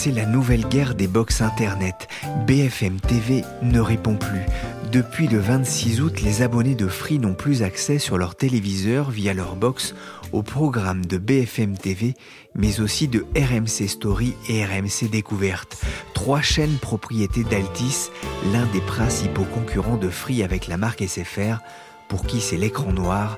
C'est la nouvelle guerre des box Internet. BFM TV ne répond plus. Depuis le 26 août, les abonnés de Free n'ont plus accès sur leur téléviseur via leur box au programme de BFM TV, mais aussi de RMC Story et RMC Découverte. Trois chaînes propriétés d'Altis, l'un des principaux concurrents de Free avec la marque SFR, pour qui c'est l'écran noir,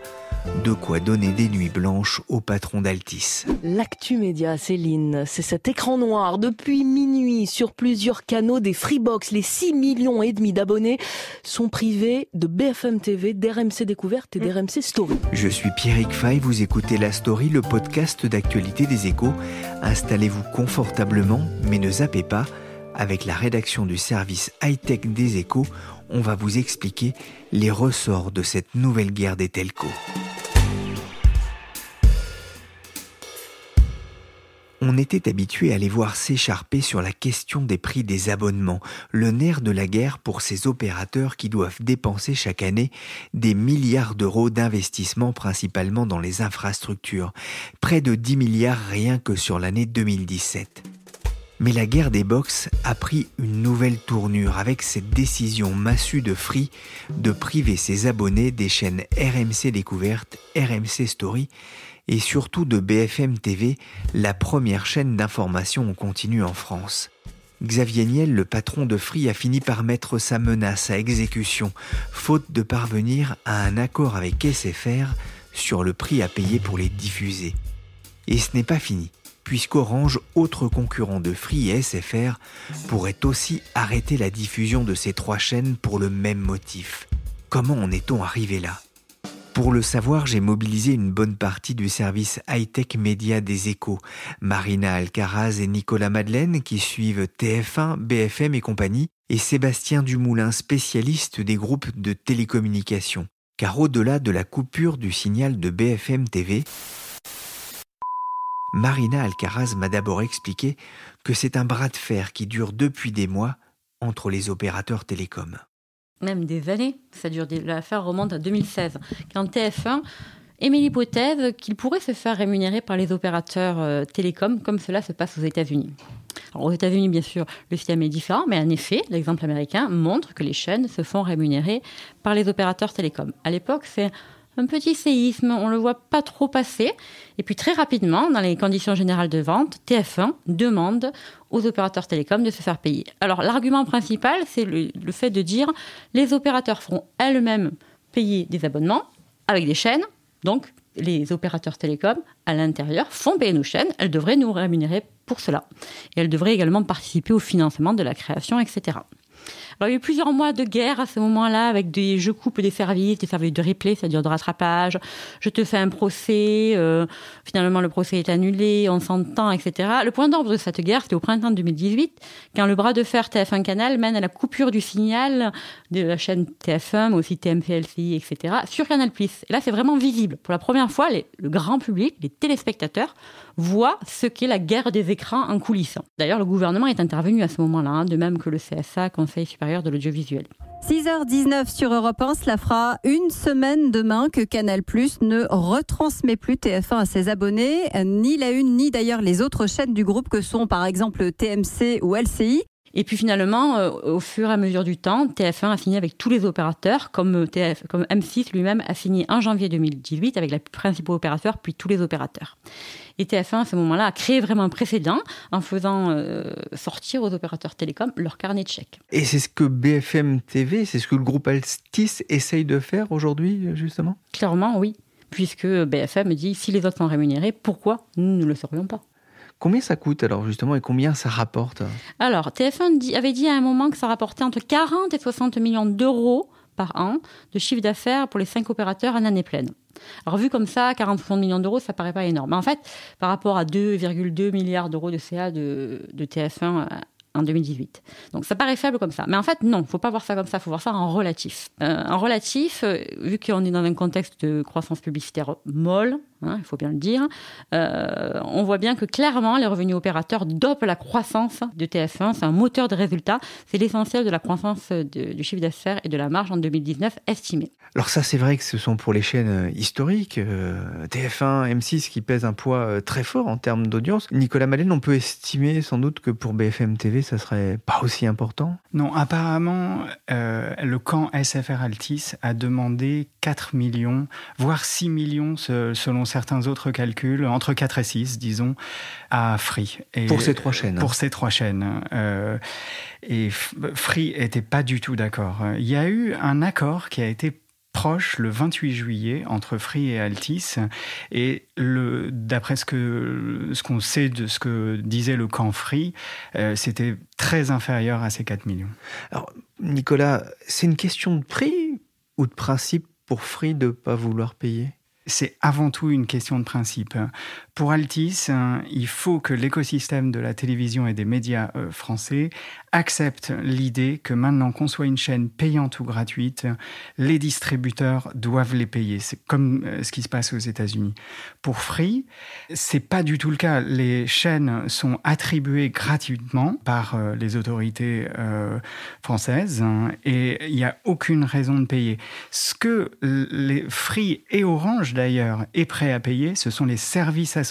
de quoi donner des nuits blanches au patron d'Altis. L'actu média, Céline, c'est cet écran noir depuis minuit sur plusieurs canaux des Freebox. Les 6 millions et demi d'abonnés sont privés de BFM TV, d'RMC Découverte et d'RMC Story. Je suis Pierrick Fay, vous écoutez La Story, le podcast d'actualité des échos. Installez-vous confortablement, mais ne zappez pas. Avec la rédaction du service high-tech des échos, on va vous expliquer les ressorts de cette nouvelle guerre des telcos. On était habitué à les voir s'écharper sur la question des prix des abonnements, le nerf de la guerre pour ces opérateurs qui doivent dépenser chaque année des milliards d'euros d'investissement principalement dans les infrastructures, près de 10 milliards rien que sur l'année 2017. Mais la guerre des box a pris une nouvelle tournure avec cette décision massue de Free de priver ses abonnés des chaînes RMC Découverte, RMC Story et surtout de BFM TV, la première chaîne d'information en continu en France. Xavier Niel, le patron de Free, a fini par mettre sa menace à exécution, faute de parvenir à un accord avec SFR sur le prix à payer pour les diffuser. Et ce n'est pas fini puisqu'Orange, autre concurrent de Free et SFR, pourrait aussi arrêter la diffusion de ces trois chaînes pour le même motif. Comment en est-on arrivé là? Pour le savoir, j'ai mobilisé une bonne partie du service high-tech média des échos, Marina Alcaraz et Nicolas Madeleine qui suivent TF1, BFM et compagnie, et Sébastien Dumoulin, spécialiste des groupes de télécommunications. Car au-delà de la coupure du signal de BFM TV, Marina Alcaraz m'a d'abord expliqué que c'est un bras de fer qui dure depuis des mois entre les opérateurs télécoms. Même des années, ça dure. L'affaire remonte à 2016, quand TF1 émet l'hypothèse qu'il pourrait se faire rémunérer par les opérateurs euh, télécoms, comme cela se passe aux États-Unis. aux États-Unis, bien sûr, le système est différent, mais en effet, l'exemple américain montre que les chaînes se font rémunérer par les opérateurs télécoms. À l'époque, c'est un petit séisme, on le voit pas trop passer. Et puis très rapidement, dans les conditions générales de vente, TF1 demande aux opérateurs télécoms de se faire payer. Alors l'argument principal, c'est le, fait de dire les opérateurs feront elles-mêmes payer des abonnements avec des chaînes, donc les opérateurs télécoms à l'intérieur font payer nos chaînes, elles devraient nous rémunérer pour cela. Et elles devraient également participer au financement de la création, etc il y a eu plusieurs mois de guerre à ce moment-là avec des je coupe des services, des services de replay, c'est-à-dire de rattrapage. Je te fais un procès, euh, finalement le procès est annulé, on s'entend, etc. Le point d'ordre de cette guerre, c'était au printemps 2018, quand le bras de fer TF1 Canal mène à la coupure du signal de la chaîne TF1, mais aussi TMP-LCI, etc. sur Canal+. Et là, c'est vraiment visible. Pour la première fois, le grand public, les téléspectateurs, voient ce qu'est la guerre des écrans en coulisses. D'ailleurs, le gouvernement est intervenu à ce moment-là, hein, de même que le CSA, Conseil supérieur de l'audiovisuel. 6h19 sur Europe 1, cela fera une semaine demain que Canal Plus ne retransmet plus TF1 à ses abonnés, ni la une, ni d'ailleurs les autres chaînes du groupe que sont par exemple TMC ou LCI. Et puis finalement, euh, au fur et à mesure du temps, TF1 a signé avec tous les opérateurs, comme, euh, TF, comme M6 lui-même a signé en janvier 2018 avec les principaux opérateurs, puis tous les opérateurs. Et TF1, à ce moment-là, a créé vraiment un précédent en faisant euh, sortir aux opérateurs télécoms leur carnet de chèques. Et c'est ce que BFM TV, c'est ce que le groupe Altis essaye de faire aujourd'hui, justement? Clairement, oui. Puisque BFM dit si les autres sont rémunérés, pourquoi nous ne le serions pas? Combien ça coûte alors justement et combien ça rapporte? Alors TF1 avait dit à un moment que ça rapportait entre 40 et 60 millions d'euros par an de chiffre d'affaires pour les cinq opérateurs en année pleine. Alors vu comme ça, 40 60 millions d'euros, ça paraît pas énorme. Mais en fait, par rapport à 2,2 milliards d'euros de CA de TF1 en 2018. Donc ça paraît faible comme ça. Mais en fait, non, faut pas voir ça comme ça, faut voir ça en relatif. Euh, en relatif, euh, vu qu'on est dans un contexte de croissance publicitaire molle, hein, il faut bien le dire, euh, on voit bien que clairement, les revenus opérateurs dopent la croissance de TF1. C'est un moteur de résultats. C'est l'essentiel de la croissance du chiffre d'affaires et de la marge en 2019 estimée. Alors ça, c'est vrai que ce sont pour les chaînes historiques, TF1, M6, qui pèsent un poids très fort en termes d'audience. Nicolas Malène, on peut estimer sans doute que pour BFM TV, ça serait pas aussi important? Non, apparemment, euh, le camp SFR Altis a demandé 4 millions, voire 6 millions selon certains autres calculs, entre 4 et 6, disons, à Free. Et pour ces trois chaînes Pour ces trois chaînes. Euh, et Free était pas du tout d'accord. Il y a eu un accord qui a été proche le 28 juillet entre Free et Altis. Et d'après ce qu'on ce qu'on sait de ce que disait le camp Free, euh, c'était très inférieur à ces 4 millions. Alors, Nicolas, c'est une question de prix ou de principe pour Free de ne pas vouloir payer? C'est avant tout une question de principe. Pour Altis, il faut que l'écosystème de la télévision et des médias euh, français accepte l'idée que maintenant qu'on soit une chaîne payante ou gratuite, les distributeurs doivent les payer. C'est comme euh, ce qui se passe aux États-Unis. Pour Free, c'est pas du tout le cas. Les chaînes sont attribuées gratuitement par euh, les autorités françaises hein, et il n'y a aucune raison de payer. Ce que Free et Orange d'ailleurs est prêt à payer, ce sont les services associés,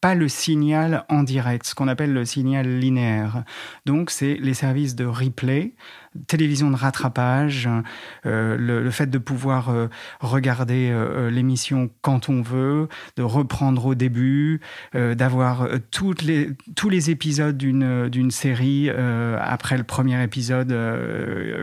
pas le signal en direct, ce qu'on appelle le signal linéaire. Donc c'est les services de replay, télévision de rattrapage, euh, le, fait de pouvoir euh, regarder euh, l'émission quand on veut, de reprendre au début, d'avoir tous les épisodes d'une série après le premier épisode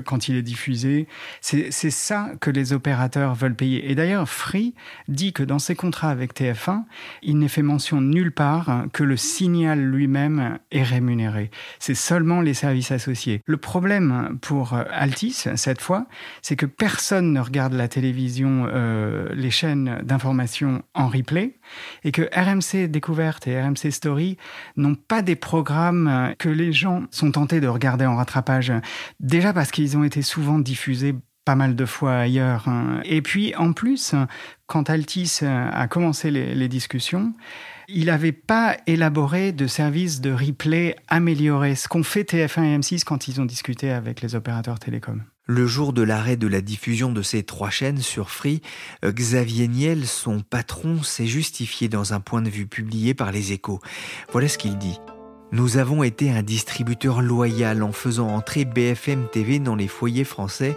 quand il est diffusé. C'est ça que les opérateurs veulent payer. Et d'ailleurs, Free dit que dans ses contrats avec TF1, il n'est fait mention nulle part que le signal lui-même est rémunéré. C'est seulement les services associés. Le problème pour euh, Altis, cette fois, c'est que personne ne regarde la télévision, euh, les chaînes d'information en replay, et que RMC Découverte et RMC Story n'ont pas des programmes euh, que les gens sont tentés de regarder en rattrapage. Déjà parce qu'ils ont été souvent diffusés pas mal de fois ailleurs. Hein. Et puis, en plus, quand Altis a commencé les, discussions, il n'avait pas élaboré de service de replay amélioré, ce qu'ont fait TF1 et M6 quand ils ont discuté avec les opérateurs télécoms. Le jour de l'arrêt de la diffusion de ces trois chaînes sur Free, Xavier Niel, son patron, s'est justifié dans un point de vue publié par les échos. Voilà ce qu'il dit. Nous avons été un distributeur loyal en faisant entrer BFM TV dans les foyers français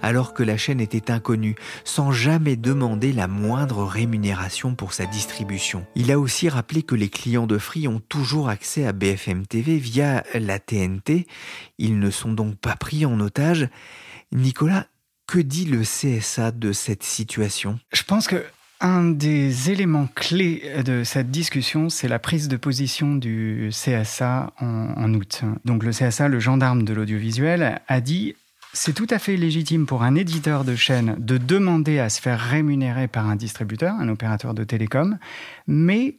alors que la chaîne était inconnue, sans jamais demander la moindre rémunération pour sa distribution. Il a aussi rappelé que les clients de Free ont toujours accès à BFM TV via la TNT. Ils ne sont donc pas pris en otage. Nicolas, que dit le CSA de cette situation? Je pense que un des éléments clés de cette discussion, c'est la prise de position du CSA en, août. Donc le CSA, le gendarme de l'audiovisuel, a dit c'est tout à fait légitime pour un éditeur de chaîne de demander à se faire rémunérer par un distributeur, un opérateur de télécom, mais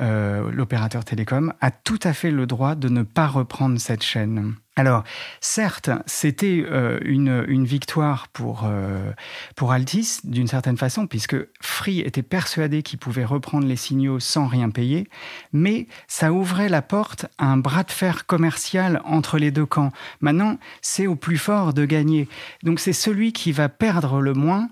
euh, l'opérateur télécom a tout à fait le droit de ne pas reprendre cette chaîne. Alors, certes, c'était euh, une, victoire pour, euh, pour Altis, d'une certaine façon, puisque Free était persuadé qu'il pouvait reprendre les signaux sans rien payer, mais ça ouvrait la porte à un bras de fer commercial entre les deux camps. Maintenant, c'est au plus fort de gagner. Donc, c'est celui qui va perdre le moins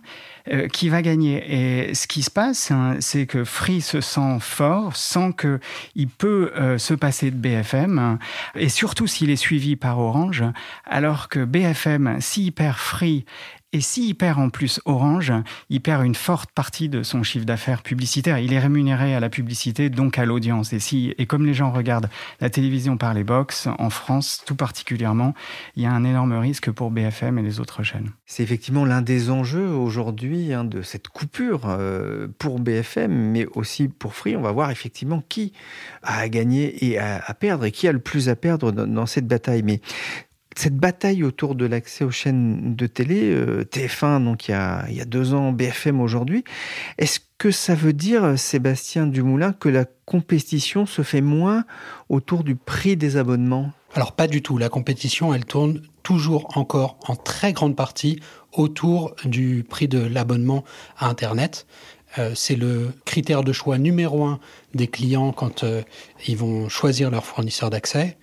euh, qui va gagner. Et ce qui se passe, hein, c'est que Free se sent fort, sent qu'il peut se passer de BFM, et surtout s'il est suivi par Orange, alors que BFM, s'il perd Free et s'il perd en plus Orange, il perd une forte partie de son chiffre d'affaires publicitaire. Il est rémunéré à la publicité, donc à l'audience. Et, si, et comme les gens regardent la télévision par les box, en France tout particulièrement, il y a un énorme risque pour BFM et les autres chaînes. C'est effectivement l'un des enjeux aujourd'hui hein, de cette coupure euh, pour BFM, mais aussi pour Free. On va voir effectivement qui a à gagner et à, perdre et qui a le plus à perdre dans, dans cette bataille. Mais cette bataille autour de l'accès aux chaînes de télé, euh, TF1 donc il y, a, deux ans, BFM aujourd'hui, est-ce que ça veut dire, Sébastien Dumoulin, que la compétition se fait moins autour du prix des abonnements? Alors pas du tout, la compétition elle tourne toujours encore en très grande partie autour du prix de l'abonnement à Internet. Euh, c'est le critère de choix numéro un des clients quand euh, ils vont choisir leur fournisseur d'accès.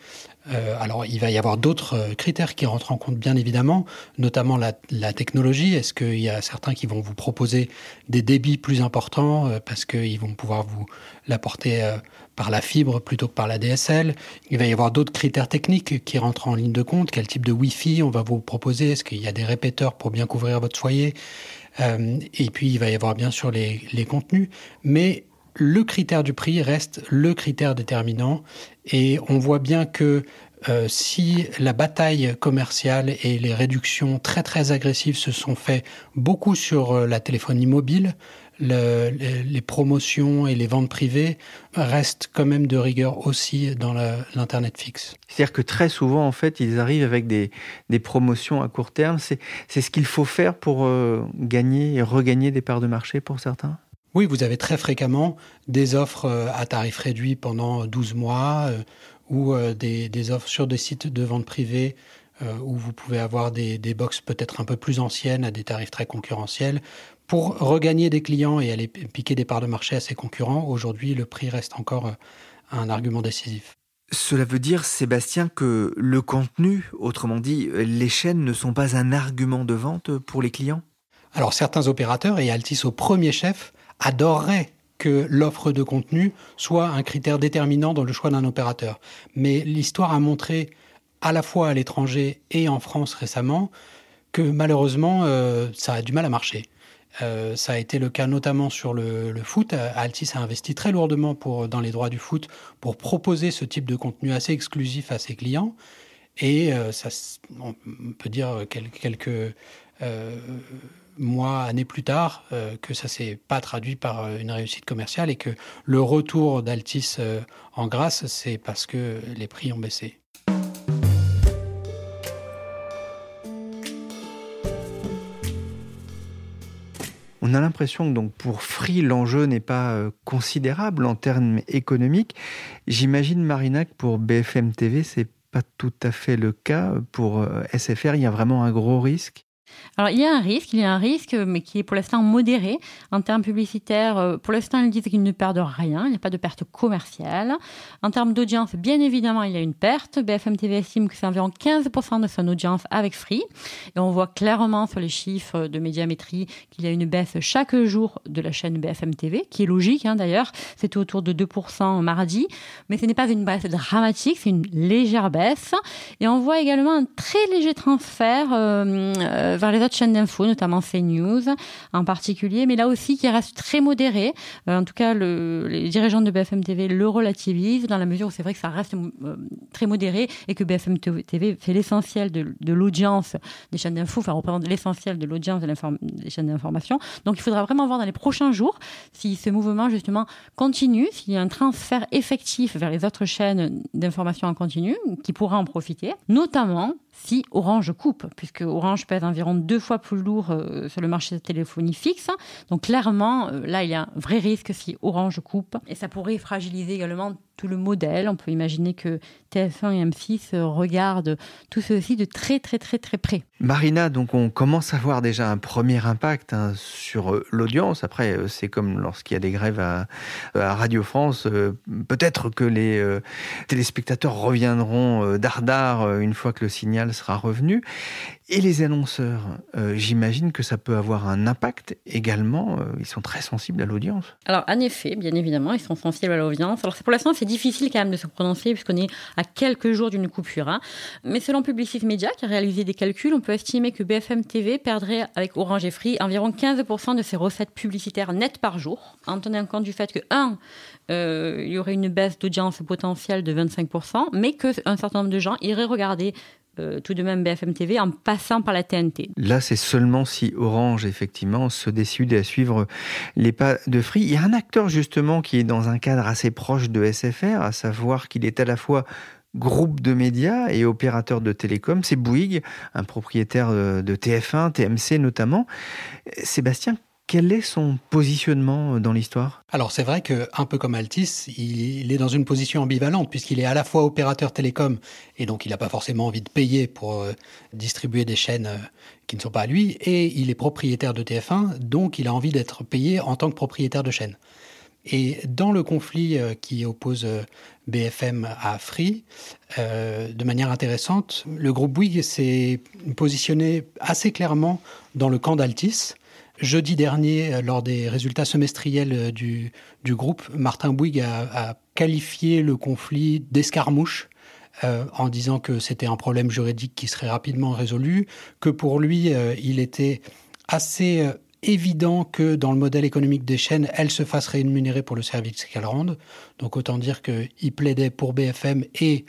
Euh, alors, il va y avoir d'autres euh, critères qui rentrent en compte, bien évidemment, notamment la, technologie. Est-ce qu'il y a certains qui vont vous proposer des débits plus importants euh, parce qu'ils vont pouvoir vous l'apporter par la fibre plutôt que par la DSL Il va y avoir d'autres critères techniques qui rentrent en ligne de compte. Quel type de Wi-Fi on va vous proposer? Est-ce qu'il y a des répéteurs pour bien couvrir votre foyer? Et puis, il va y avoir bien sûr les, les contenus. Mais le critère du prix reste le critère déterminant et on voit bien que euh, si la bataille commerciale et les réductions très très agressives se sont faites beaucoup sur euh, la téléphonie mobile, les, promotions et les ventes privées restent quand même de rigueur aussi dans l'Internet fixe. C'est-à-dire que très souvent, en fait, ils arrivent avec des, promotions à court terme. C'est ce qu'il faut faire pour euh, gagner et regagner des parts de marché pour certains? Oui, vous avez très fréquemment des offres euh, à tarif réduit pendant 12 mois euh, ou euh, des, offres sur des sites de vente privée où vous pouvez avoir des, des box peut-être un peu plus anciennes à des tarifs très concurrentiels. Pour regagner des clients et aller piquer des parts de marché à ses concurrents, aujourd'hui, le prix reste encore un argument décisif. Cela veut dire, Sébastien, que le contenu, autrement dit, les chaînes ne sont pas un argument de vente pour les clients? Alors certains opérateurs, et Altis au premier chef, adorerait que l'offre de contenu soit un critère déterminant dans le choix d'un opérateur. Mais l'histoire a montré, à la fois à l'étranger et en France récemment, que malheureusement, euh, ça a du mal à marcher. Euh, ça a été le cas notamment sur le, foot. Altis a investi très lourdement pour, dans les droits du foot pour proposer ce type de contenu assez exclusif à ses clients. Et euh, ça, on peut dire quelques mois, années plus tard, euh, que ça s'est pas traduit par euh, une réussite commerciale et que le retour d'Altis euh, en grâce, c'est parce que les prix ont baissé. On a l'impression que donc pour Free, l'enjeu n'est pas considérable en termes économiques. J'imagine, Marina, que pour BFM TV, c'est pas tout à fait le cas. Pour SFR, il y a vraiment un gros risque. Alors, il y a un risque, il y a un risque, mais qui est pour l'instant modéré. En termes publicitaires, euh, pour l'instant, ils disent qu'ils ne perdent rien, il n'y a pas de perte commerciale. En termes d'audience, bien évidemment, il y a une perte. BFM TV estime que c'est environ 15% de son audience avec Free. Et on voit clairement sur les chiffres de médiamétrie qu'il y a une baisse chaque jour de la chaîne BFM TV, qui est logique hein, d'ailleurs. C'était autour de 2% mardi. Mais ce n'est pas une baisse dramatique, c'est une légère baisse. Et on voit également un très léger transfert euh, euh, vers les autres chaînes d'infos, notamment CNews en particulier, mais là aussi qui reste très modéré. Euh, en tout cas, le, les dirigeants de BFM TV le relativisent dans la mesure où c'est vrai que ça reste euh, très modéré et que BFM TV fait l'essentiel de l'audience des chaînes d'infos, enfin représente l'essentiel de l'audience des chaînes d'information. Donc il faudra vraiment voir dans les prochains jours si ce mouvement justement continue, s'il y a un transfert effectif vers les autres chaînes d'information en continu qui pourra en profiter, notamment si Orange coupe, puisque Orange pèse environ deux fois plus lourd euh, sur le marché de téléphonie fixe. Donc clairement, euh, là, il y a un vrai risque si Orange coupe, et ça pourrait fragiliser également tout le modèle. On peut imaginer que TF1 et M6 regardent tout ceci de très très très très près. Marina, donc on commence à voir déjà un premier impact hein, sur euh, l'audience. Après, euh, c'est comme lorsqu'il y a des grèves à, Radio France. Euh, peut-être que les téléspectateurs reviendront dardard une fois que le signal sera revenu. Et les annonceurs, j'imagine que ça peut avoir un impact également. ils sont très sensibles à l'audience. Alors, en effet, bien évidemment, ils sont sensibles à l'audience. Alors, pour l'instant, c'est difficile quand même de se prononcer puisqu'on est à quelques jours d'une coupure. Hein. Mais selon Publicis Media, qui a réalisé des calculs, on peut estimer que BFM TV perdrait avec Orange et Free environ 15% de ses recettes publicitaires nettes par jour, en tenant compte du fait que, un, euh, il y aurait une baisse d'audience potentielle de 25%, mais qu'un certain nombre de gens iraient regarder euh, tout de même BFM TV en passant par la TNT. Là, c'est seulement si Orange, effectivement, se décide à suivre les pas de Free. Il y a un acteur, justement, qui est dans un cadre assez proche de SFR, à savoir qu'il est à la fois groupe de médias et opérateur de télécom, c'est Bouygues, un propriétaire de TF1, TMC notamment. Sébastien, quel est son positionnement dans l'histoire? Alors c'est vrai que un peu comme Altis, il est dans une position ambivalente puisqu'il est à la fois opérateur télécom et donc il n'a pas forcément envie de payer pour euh, distribuer des chaînes euh, qui ne sont pas à lui et il est propriétaire de TF1 donc il a envie d'être payé en tant que propriétaire de chaîne. Et dans le conflit euh, qui oppose BFM à Free, de manière intéressante, le groupe Bouygues s'est positionné assez clairement dans le camp d'Altis Jeudi dernier, euh, lors des résultats semestriels euh, du, groupe, Martin Bouygues a, qualifié le conflit d'escarmouche euh, en disant que c'était un problème juridique qui serait rapidement résolu, que pour lui, il était assez évident que dans le modèle économique des chaînes, elles se fassent rémunérer pour le service qu'elles rendent. Donc autant dire qu'il plaidait pour BFM et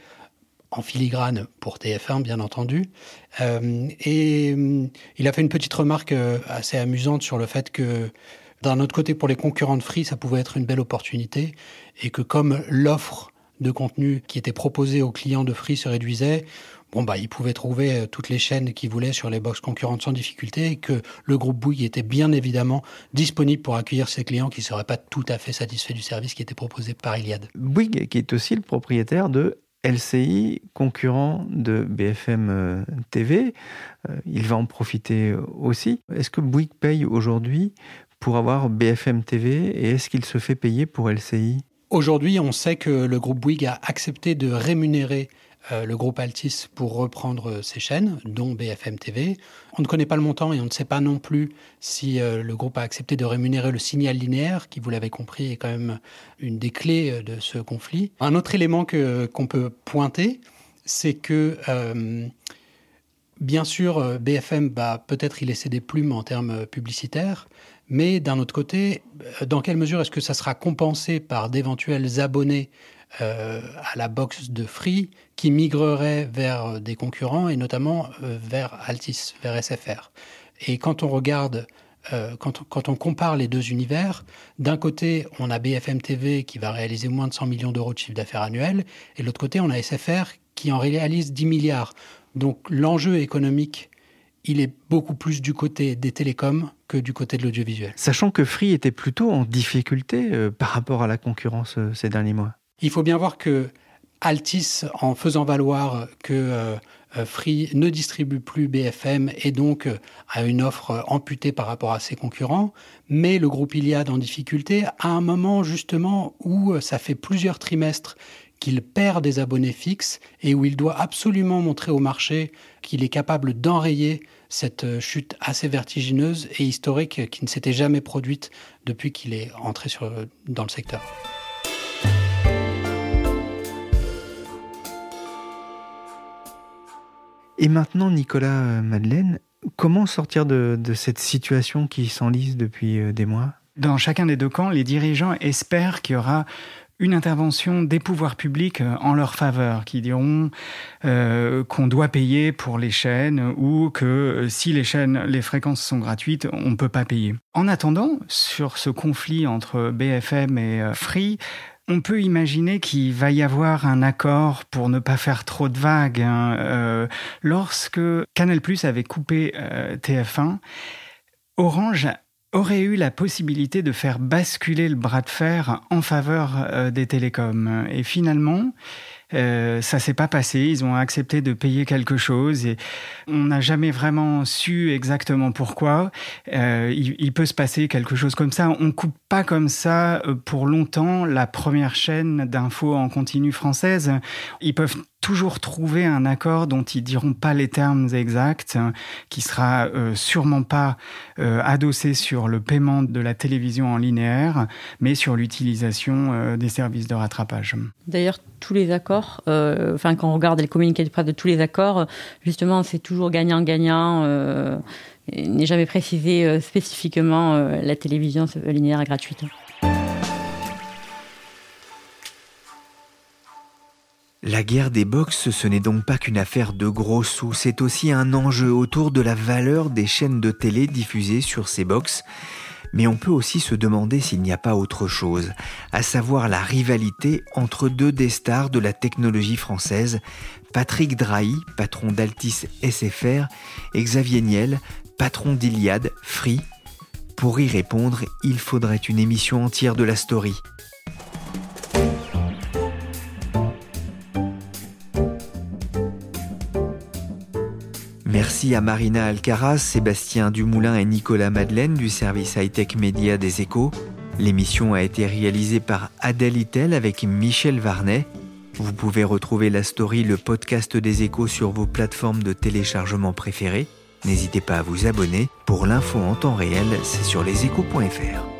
en filigrane pour TF1, bien entendu. Euh, et euh, il a fait une petite remarque euh, assez amusante sur le fait que, d'un autre côté, pour les concurrents de Free, ça pouvait être une belle opportunité, et que comme l'offre de contenu qui était proposée aux clients de Free se réduisait, bon bah ils pouvaient trouver toutes les chaînes qu'ils voulaient sur les box concurrentes sans difficulté, et que le groupe Bouygues était bien évidemment disponible pour accueillir ses clients qui ne seraient pas tout à fait satisfaits du service qui était proposé par Iliad. Bouygues qui est aussi le propriétaire de LCI, concurrent de BFM euh, TV, euh, il va en profiter aussi. Est-ce que Bouygues paye aujourd'hui pour avoir BFM TV et est-ce qu'il se fait payer pour LCI Aujourd'hui, on sait que le groupe Bouygues a accepté de rémunérer le groupe Altis pour reprendre ses chaînes, dont BFM TV. On ne connaît pas le montant et on ne sait pas non plus si euh, le groupe a accepté de rémunérer le signal linéaire, qui, vous l'avez compris, est quand même une des clés euh, de ce conflit. Un autre élément qu'on peut pointer, c'est que Bien sûr, BFM, bah, peut-être il essaie des plumes en termes publicitaires, mais d'un autre côté, dans quelle mesure est-ce que ça sera compensé par d'éventuels abonnés euh, à la box de Free qui migrerait vers des concurrents et notamment euh, vers Altis, vers SFR. Et quand on regarde, euh, quand, quand, on, compare les deux univers, d'un côté, on a BFM TV qui va réaliser moins de 100 millions d'euros de chiffre d'affaires annuel, et de l'autre côté, on a SFR qui en réalise 10 milliards. Donc l'enjeu économique il est beaucoup plus du côté des télécoms que du côté de l'audiovisuel. Sachant que Free était plutôt en difficulté par rapport à la concurrence ces derniers mois. Il faut bien voir que Altis, en faisant valoir que euh, euh, Free ne distribue plus BFM et donc euh, a une offre amputée par rapport à ses concurrents, mais le groupe Iliad en difficulté à un moment justement où ça fait plusieurs trimestres qu'il perd des abonnés fixes et où il doit absolument montrer au marché qu'il est capable d'enrayer cette chute assez vertigineuse et historique qui ne s'était jamais produite depuis qu'il est entré dans le secteur. Et maintenant, Nicolas euh, Madeleine, comment sortir de, cette situation qui s'enlise depuis euh, des mois? Dans chacun des deux camps, les dirigeants espèrent qu'il y aura une intervention des pouvoirs publics euh, en leur faveur, qui diront qu'on doit payer pour les chaînes ou que si les chaînes, les fréquences sont gratuites, on ne peut pas payer. En attendant, sur ce conflit entre BFM et Free, on peut imaginer qu'il va y avoir un accord pour ne pas faire trop de vagues. Hein. Euh, lorsque Canal Plus avait coupé euh, TF1, Orange aurait eu la possibilité de faire basculer le bras de fer en faveur euh, des télécoms. Et finalement, euh, ça s'est pas passé. Ils ont accepté de payer quelque chose et on n'a jamais vraiment su exactement pourquoi. Euh, il, peut se passer quelque chose comme ça. On coupe pas comme ça euh, pour longtemps la première chaîne d'infos en continu française. Ils peuvent toujours trouver un accord dont ils diront pas les termes exacts, qui sera euh, sûrement pas euh, adossé sur le paiement de la télévision en linéaire, mais sur l'utilisation euh, des services de rattrapage. D'ailleurs, tous les accords, euh, enfin quand on regarde les communiqués de presse de tous les accords, justement, c'est toujours gagnant-gagnant. Euh, n'est jamais précisé euh, spécifiquement la télévision linéaire gratuite. La guerre des box, ce n'est donc pas qu'une affaire de gros sous, c'est aussi un enjeu autour de la valeur des chaînes de télé diffusées sur ces box. Mais on peut aussi se demander s'il n'y a pas autre chose, à savoir la rivalité entre deux des stars de la technologie française, Patrick Drahi, patron d'Altis SFR, et Xavier Niel, patron d'Iliade, Free. Pour y répondre, il faudrait une émission entière de la story. Merci à Marina Alcaraz, Sébastien Dumoulin et Nicolas Madeleine du service high-tech média des échos. L'émission a été réalisée par Adèle Itel avec Michel Varnet. Vous pouvez retrouver la story, le podcast des échos sur vos plateformes de téléchargement préférées. N'hésitez pas à vous abonner. Pour l'info en temps réel, c'est sur leséchos.fr.